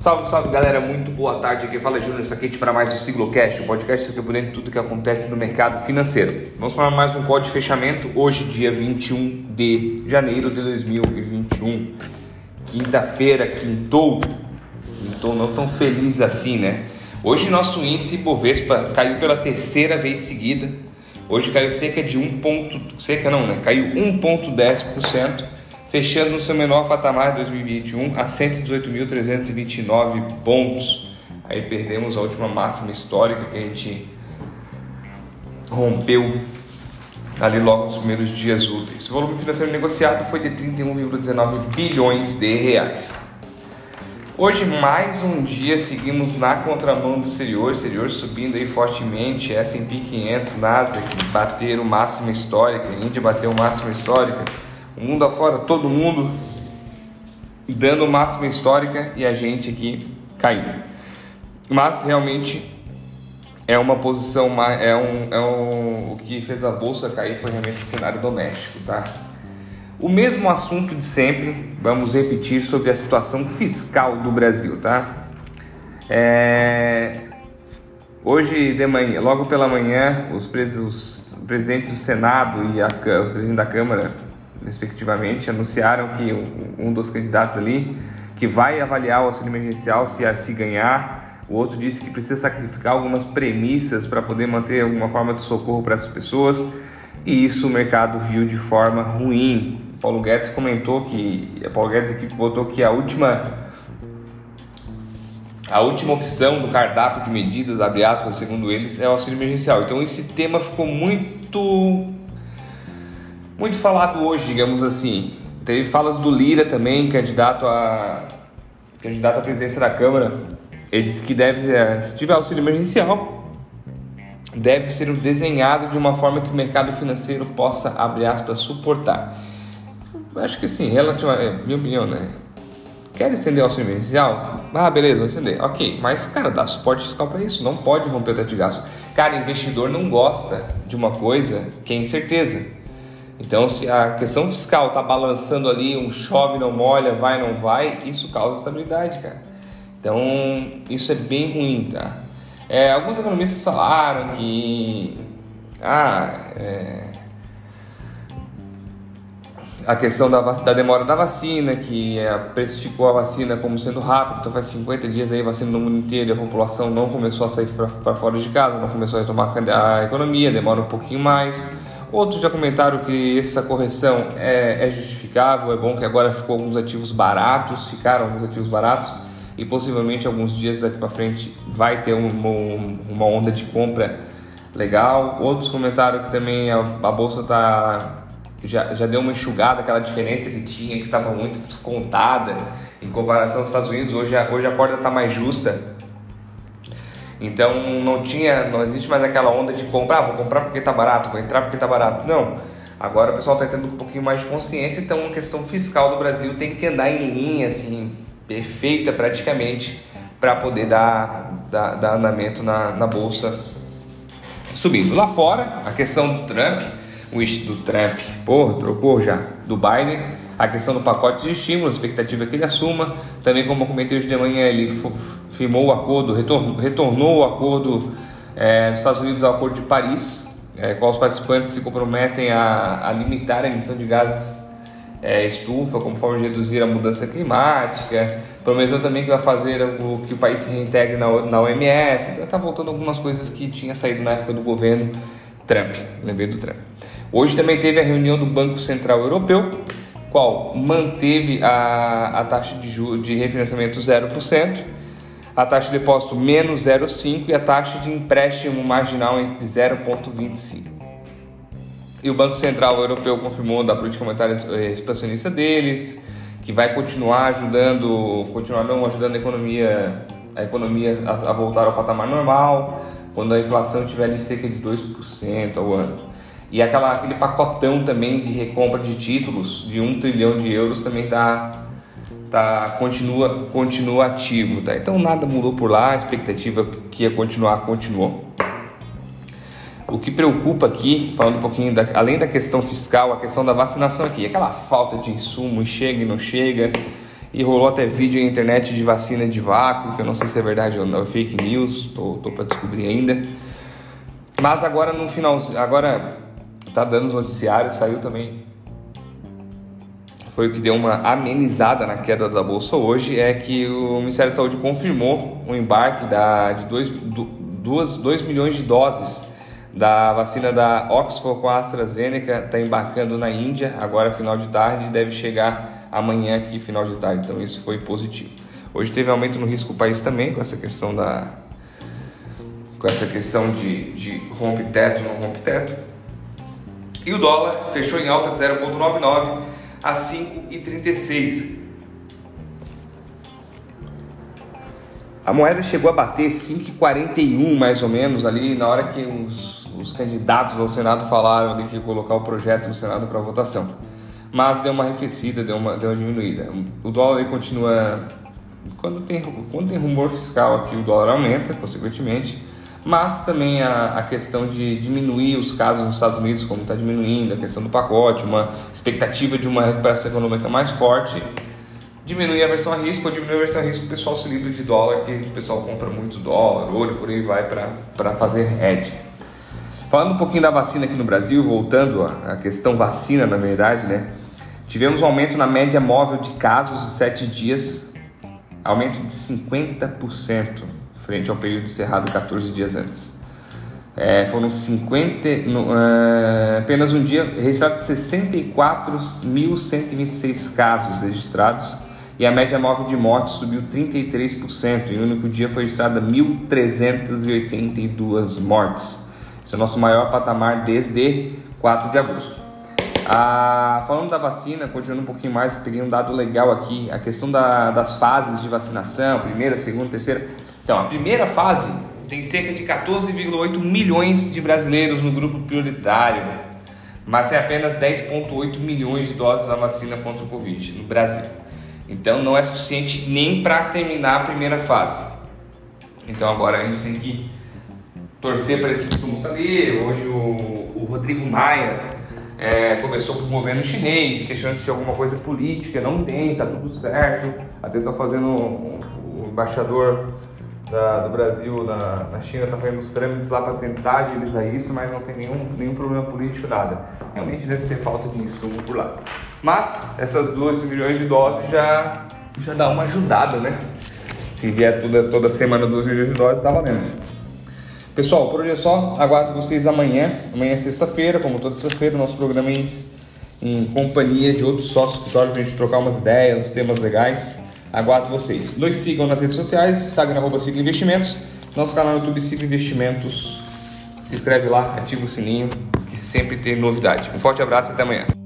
Salve, salve galera, muito boa tarde. Aqui fala Júnior Saquete para mais um Siglocast, o podcast que é por de tudo que acontece no mercado financeiro. Vamos para mais um código de fechamento, hoje, dia 21 de janeiro de 2021. Quinta-feira, quintou. Quintou não tão feliz assim, né? Hoje nosso índice Bovespa caiu pela terceira vez seguida. Hoje caiu cerca de 1 ponto, cerca não, né? Caiu 1.10% fechando no seu menor patamar de 2021 a 118.329 pontos. Aí perdemos a última máxima histórica que a gente rompeu ali logo nos primeiros dias úteis. O volume financeiro negociado foi de 31,19 bilhões de reais. Hoje, mais um dia, seguimos na contramão do exterior, exterior subindo aí fortemente, S&P 500, Nasdaq bateram máxima histórica, Índia bateu máxima histórica, o mundo afora, todo mundo dando máxima histórica e a gente aqui caindo. Mas realmente é uma posição, é um, é um, o que fez a bolsa cair foi realmente o cenário doméstico, tá? O mesmo assunto de sempre, vamos repetir sobre a situação fiscal do Brasil, tá? É... Hoje de manhã, logo pela manhã, os, pres... os presidentes do Senado e a... o presidente da Câmara respectivamente, anunciaram que um dos candidatos ali que vai avaliar o auxílio emergencial se se ganhar, o outro disse que precisa sacrificar algumas premissas para poder manter alguma forma de socorro para essas pessoas, e isso o mercado viu de forma ruim. Paulo Guedes comentou que Paulo Guedes aqui botou que a última a última opção do cardápio de medidas, abre aspas, segundo eles, é o auxílio emergencial. Então esse tema ficou muito muito falado hoje, digamos assim. Teve falas do Lira também, candidato a candidato à presidência da Câmara. Ele disse que deve, eh, se tiver auxílio emergencial, deve ser desenhado de uma forma que o mercado financeiro possa, abre aspas, suportar. Acho que sim, relativa, é, minha opinião, né? Quer estender auxílio emergencial? Ah, beleza, vou estender. Ok, mas, cara, dá suporte fiscal para isso. Não pode romper o teto de gasto. Cara, investidor não gosta de uma coisa que é incerteza. Então, se a questão fiscal está balançando ali, um chove, não molha, vai, não vai, isso causa estabilidade, cara. Então, isso é bem ruim, tá? É, alguns economistas falaram que ah, é, a questão da, da, demora da vacina, que é, precificou a vacina como sendo rápido, então faz 50 dias aí vacina no mundo inteiro e a população não começou a sair para fora de casa, não começou a retomar a economia, demora um pouquinho mais. Outros já comentaram que essa correção é, é, justificável, é bom que agora ficou alguns ativos baratos, ficaram alguns ativos baratos e possivelmente alguns dias daqui para frente vai ter uma, uma, onda de compra legal. Outros comentaram que também a, a bolsa tá já, já deu uma enxugada, aquela diferença que tinha, que estava muito descontada em comparação aos Estados Unidos. Hoje hoje a corda está mais justa então não tinha, não existe mais aquela onda de comprar, ah, vou comprar porque está barato, vou entrar porque está barato. Não. Agora o pessoal está tendo um pouquinho mais de consciência, então a questão fiscal do Brasil tem que andar em linha, assim, perfeita praticamente, para poder dar, dar, dar, andamento na, na bolsa subindo. Lá fora, a questão do Trump, o do Trump, porra, trocou já, do Biden, a questão do pacote de estímulo, a expectativa é que ele assuma. Também, como eu comentei hoje de manhã, ele firmou o acordo, retornou o acordo é, dos Estados Unidos ao Acordo de Paris, é, qual os participantes se comprometem a, a limitar a emissão de gases é, estufa como forma de reduzir a mudança climática. Prometeu também que vai fazer o, que o país se reintegre na, na OMS. Então, está voltando algumas coisas que tinha saído na época do governo Trump. Lembrei do Trump. Hoje também teve a reunião do Banco Central Europeu qual manteve a, a taxa de, de refinanciamento 0%, a taxa de depósito menos 0,5% e a taxa de empréstimo marginal entre 0,25%. E o Banco Central Europeu confirmou da política monetária expansionista deles, que vai continuar ajudando, continuar não ajudando a economia, a economia a, a voltar ao patamar normal, quando a inflação estiver em cerca de 2% ao ano. E aquela, aquele pacotão também de recompra de títulos de um trilhão de euros também tá, tá continua, continua ativo. Tá? Então nada mudou por lá, a expectativa que ia continuar continuou. O que preocupa aqui, falando um pouquinho, da, além da questão fiscal, a questão da vacinação aqui, aquela falta de insumo, chega e não chega. E rolou até vídeo na internet de vacina de vácuo, que eu não sei se é verdade ou não, é fake news, tô, tô para descobrir ainda. Mas agora no final, agora tá dando os noticiários, saiu também. Foi o que deu uma amenizada na queda da bolsa hoje, é que o Ministério da Saúde confirmou o embarque da, de 2 milhões de doses da vacina da Oxford com a AstraZeneca, está embarcando na Índia, agora final de tarde, deve chegar amanhã aqui final de tarde, então isso foi positivo. Hoje teve aumento no risco do país também, com essa questão da com essa questão de, de rompe teto, não rompe teto. E o dólar fechou em alta de 0,99 a 5,36. A moeda chegou a bater 5,41 mais ou menos ali na hora que os, os candidatos ao Senado falaram de que colocar o projeto no Senado para votação. Mas deu uma arrefecida, deu uma, deu uma diminuída. O dólar continua. Quando tem, quando tem rumor fiscal aqui, o dólar aumenta, consequentemente mas também a, a questão de diminuir os casos nos Estados Unidos, como está diminuindo, a questão do pacote, uma expectativa de uma recuperação econômica mais forte, diminuir a versão a risco, ou diminuir a versão a risco, o pessoal se livra de dólar, que o pessoal compra muito dólar, ouro, por aí vai para fazer hedge. Falando um pouquinho da vacina aqui no Brasil, voltando à questão vacina, na verdade, né? Tivemos um aumento na média móvel de casos de 7 dias, aumento de 50% frente ao período encerrado 14 dias antes. É, foram 50, no, uh, apenas um dia, registrados 64.126 casos registrados e a média móvel de mortes subiu 33%. E o único dia foi registrada 1.382 mortes. Esse é o nosso maior patamar desde 4 de agosto. Ah, falando da vacina, continuando um pouquinho mais, peguei um dado legal aqui, a questão da, das fases de vacinação, primeira, segunda, terceira. Então, a primeira fase tem cerca de 14,8 milhões de brasileiros no grupo prioritário, mas é apenas 10,8 milhões de doses da vacina contra o Covid no Brasil. Então, não é suficiente nem para terminar a primeira fase. Então, agora a gente tem que torcer para esses sumos ali. Hoje, o, o Rodrigo Maia é, começou com o governo chinês, questionando se alguma coisa política. Não tem, tá tudo certo. Até está fazendo o embaixador da, do Brasil na, na China está fazendo os trâmites lá para tentar agilizar isso, mas não tem nenhum, nenhum problema político, nada. Realmente deve ser falta de insumo por lá. Mas essas 2 milhões de doses já, já dá uma ajudada, né? Se vier toda, toda semana 2 milhões de doses, dá valendo. Pessoal, por hoje é só. Aguardo vocês amanhã. Amanhã é sexta-feira, como toda sexta-feira, nosso programa é em, companhia de outros sócios do para a gente trocar umas ideias, uns temas legais. Aguardo vocês. Nos sigam nas redes sociais, Instagram, arroba Siga Investimentos, nosso canal no YouTube Siga Investimentos. Se inscreve lá, ativa o sininho, que sempre tem novidade. Um forte abraço e até amanhã.